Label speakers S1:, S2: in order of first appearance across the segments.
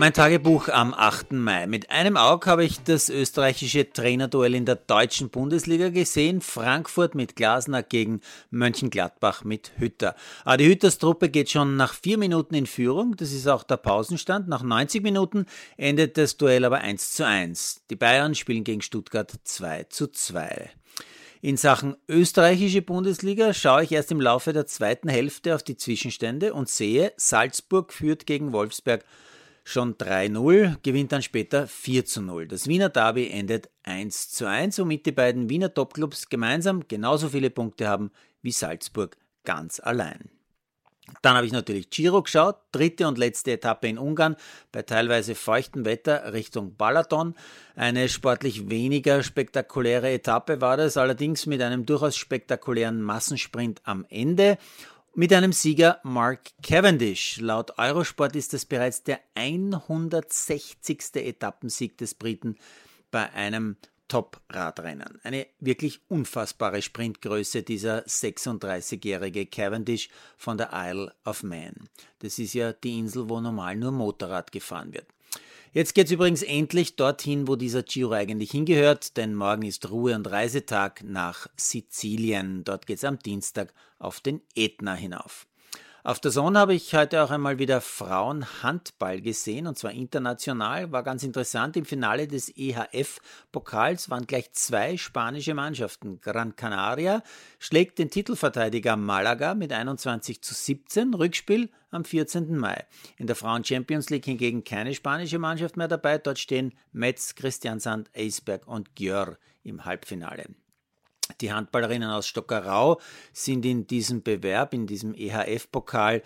S1: Mein Tagebuch am 8. Mai. Mit einem Auge habe ich das österreichische Trainerduell in der deutschen Bundesliga gesehen. Frankfurt mit Glasner gegen Mönchengladbach mit Hütter. Aber ah, die Hütters Truppe geht schon nach vier Minuten in Führung. Das ist auch der Pausenstand. Nach 90 Minuten endet das Duell aber 1 zu 1. Die Bayern spielen gegen Stuttgart 2 zu 2. In Sachen österreichische Bundesliga schaue ich erst im Laufe der zweiten Hälfte auf die Zwischenstände und sehe, Salzburg führt gegen Wolfsberg schon 3-0, gewinnt dann später 4-0. Das Wiener Derby endet 1-1, womit die beiden Wiener Topclubs gemeinsam genauso viele Punkte haben wie Salzburg ganz allein. Dann habe ich natürlich Giro geschaut, dritte und letzte Etappe in Ungarn bei teilweise feuchtem Wetter Richtung Balaton. Eine sportlich weniger spektakuläre Etappe war das, allerdings mit einem durchaus spektakulären Massensprint am Ende mit einem Sieger Mark Cavendish. Laut Eurosport ist das bereits der 160. Etappensieg des Briten bei einem Top-Radrennen. Eine wirklich unfassbare Sprintgröße dieser 36-jährige Cavendish von der Isle of Man. Das ist ja die Insel, wo normal nur Motorrad gefahren wird. Jetzt geht es übrigens endlich dorthin, wo dieser Giro eigentlich hingehört, denn morgen ist Ruhe- und Reisetag nach Sizilien. Dort geht es am Dienstag auf den Ätna hinauf. Auf der Zone habe ich heute auch einmal wieder Frauenhandball gesehen und zwar international. War ganz interessant. Im Finale des EHF-Pokals waren gleich zwei spanische Mannschaften. Gran Canaria schlägt den Titelverteidiger Malaga mit 21 zu 17. Rückspiel am 14. Mai. In der Frauen Champions League hingegen keine spanische Mannschaft mehr dabei. Dort stehen Metz, Christiansand, Eisberg und Gjör im Halbfinale. Die Handballerinnen aus Stockerau sind in diesem Bewerb, in diesem EHF-Pokal,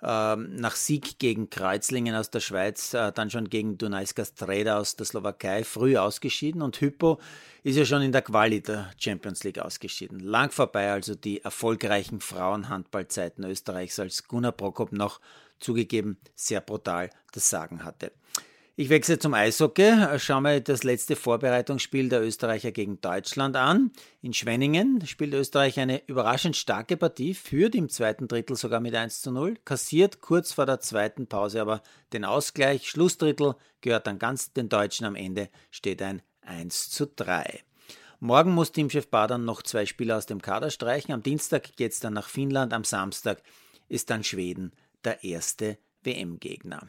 S1: äh, nach Sieg gegen Kreuzlingen aus der Schweiz, äh, dann schon gegen Dunajska Streda aus der Slowakei früh ausgeschieden und Hypo ist ja schon in der Quali der Champions League ausgeschieden. Lang vorbei also die erfolgreichen Frauenhandballzeiten Österreichs, als Gunnar Prokop noch zugegeben sehr brutal das Sagen hatte. Ich wechsle zum Eishockey, schaue mir das letzte Vorbereitungsspiel der Österreicher gegen Deutschland an. In Schwenningen spielt Österreich eine überraschend starke Partie, führt im zweiten Drittel sogar mit 1 zu 0, kassiert kurz vor der zweiten Pause aber den Ausgleich. Schlussdrittel gehört dann ganz den Deutschen, am Ende steht ein 1 zu 3. Morgen muss Teamchef Badern noch zwei Spieler aus dem Kader streichen. Am Dienstag geht es dann nach Finnland, am Samstag ist dann Schweden der erste WM-Gegner.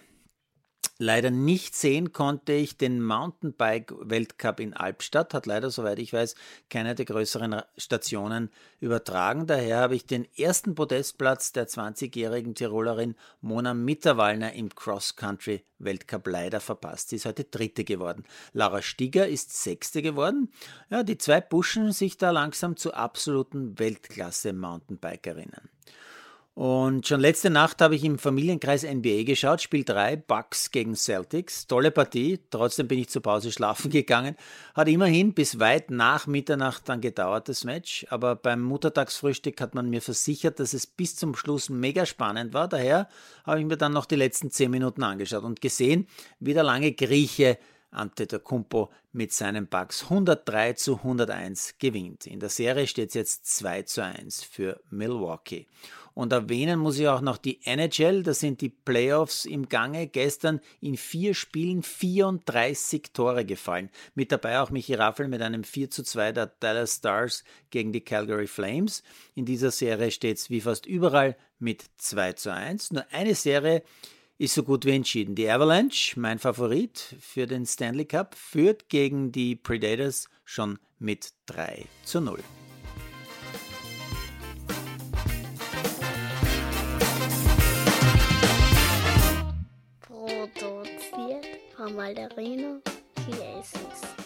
S1: Leider nicht sehen konnte ich den Mountainbike-Weltcup in Albstadt, hat leider, soweit ich weiß, keine der größeren Stationen übertragen. Daher habe ich den ersten Podestplatz der 20-jährigen Tirolerin Mona Mitterwallner im Cross-Country-Weltcup leider verpasst. Sie ist heute Dritte geworden. Laura Stieger ist Sechste geworden. Ja, die zwei pushen sich da langsam zu absoluten Weltklasse-Mountainbikerinnen. Und schon letzte Nacht habe ich im Familienkreis NBA geschaut, Spiel 3, Bucks gegen Celtics. Tolle Partie, trotzdem bin ich zur Pause schlafen gegangen. Hat immerhin bis weit nach Mitternacht dann gedauert, das Match. Aber beim Muttertagsfrühstück hat man mir versichert, dass es bis zum Schluss mega spannend war. Daher habe ich mir dann noch die letzten 10 Minuten angeschaut und gesehen, wie der lange Grieche Ante der Kumpo mit seinen Bucks 103 zu 101 gewinnt. In der Serie steht es jetzt 2 zu 1 für Milwaukee. Und erwähnen muss ich auch noch die NHL, da sind die Playoffs im Gange. Gestern in vier Spielen 34 Tore gefallen. Mit dabei auch Michi Raffel mit einem 4 zu 2 der Dallas Stars gegen die Calgary Flames. In dieser Serie steht es wie fast überall mit 2 zu 1. Nur eine Serie ist so gut wie entschieden. Die Avalanche, mein Favorit für den Stanley Cup, führt gegen die Predators schon mit 3 zu 0.
S2: Malderino Chiesis.